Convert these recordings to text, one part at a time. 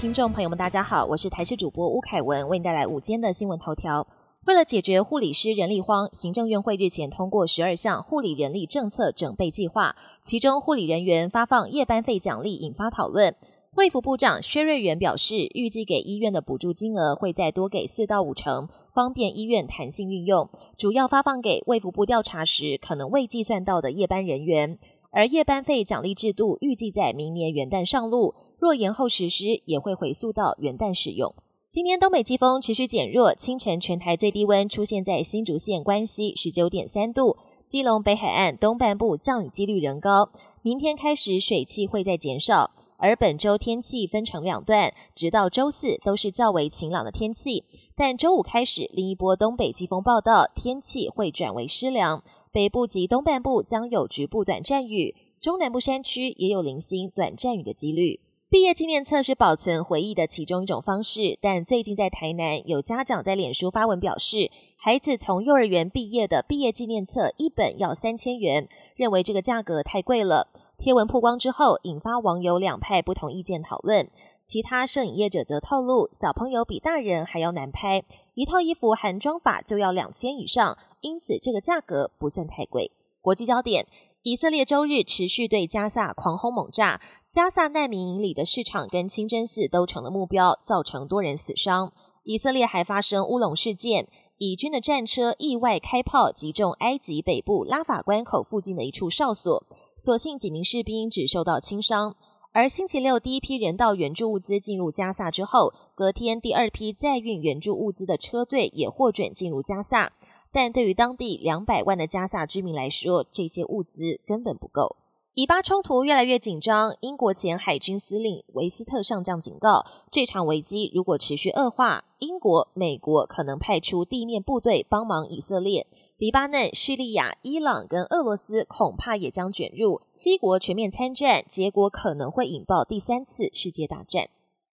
听众朋友们，大家好，我是台视主播吴凯文，为您带来午间的新闻头条。为了解决护理师人力荒，行政院会日前通过十二项护理人力政策整备计划，其中护理人员发放夜班费奖励引发讨论。卫福部长薛瑞元表示，预计给医院的补助金额会再多给四到五成，方便医院弹性运用，主要发放给卫福部调查时可能未计算到的夜班人员。而夜班费奖励制度预计在明年元旦上路，若延后实施，也会回溯到元旦使用。今天东北季风持续减弱，清晨全台最低温出现在新竹县关西十九点三度，基隆北海岸东半部降雨几率仍高。明天开始水汽会再减少，而本周天气分成两段，直到周四都是较为晴朗的天气，但周五开始另一波东北季风报道，天气会转为湿凉。北部及东半部将有局部短暂雨，中南部山区也有零星短暂雨的几率。毕业纪念册是保存回忆的其中一种方式，但最近在台南有家长在脸书发文表示，孩子从幼儿园毕业的毕业纪念册一本要三千元，认为这个价格太贵了。贴文曝光之后，引发网友两派不同意见讨论。其他摄影业者则透露，小朋友比大人还要难拍，一套衣服含妆法就要两千以上，因此这个价格不算太贵。国际焦点：以色列周日持续对加萨狂轰猛炸，加萨难民营里的市场跟清真寺都成了目标，造成多人死伤。以色列还发生乌龙事件，以军的战车意外开炮击中埃及北部拉法关口附近的一处哨所，所幸几名士兵只受到轻伤。而星期六第一批人道援助物资进入加萨之后，隔天第二批载运援助物资的车队也获准进入加萨，但对于当地两百万的加萨居民来说，这些物资根本不够。以巴冲突越来越紧张，英国前海军司令维斯特上将警告，这场危机如果持续恶化，英国、美国可能派出地面部队帮忙以色列。黎巴嫩、叙利亚、伊朗跟俄罗斯恐怕也将卷入七国全面参战，结果可能会引爆第三次世界大战。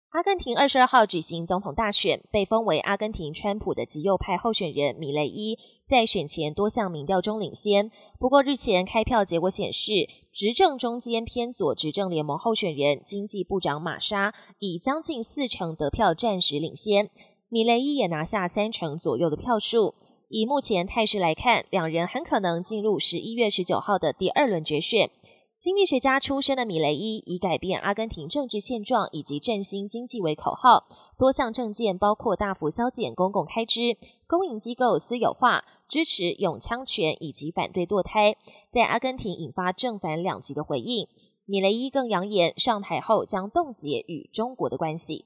阿根廷二十二号举行总统大选，被封为阿根廷川普的极右派候选人米雷伊在选前多项民调中领先。不过日前开票结果显示，执政中间偏左执政联盟候选人经济部长玛莎以将近四成得票暂时领先，米雷伊也拿下三成左右的票数。以目前态势来看，两人很可能进入十一月十九号的第二轮决选。经济学家出身的米雷伊以改变阿根廷政治现状以及振兴经济为口号，多项政见包括大幅削减公共开支、公营机构私有化、支持永枪权以及反对堕胎，在阿根廷引发正反两极的回应。米雷伊更扬言上台后将冻结与中国的关系。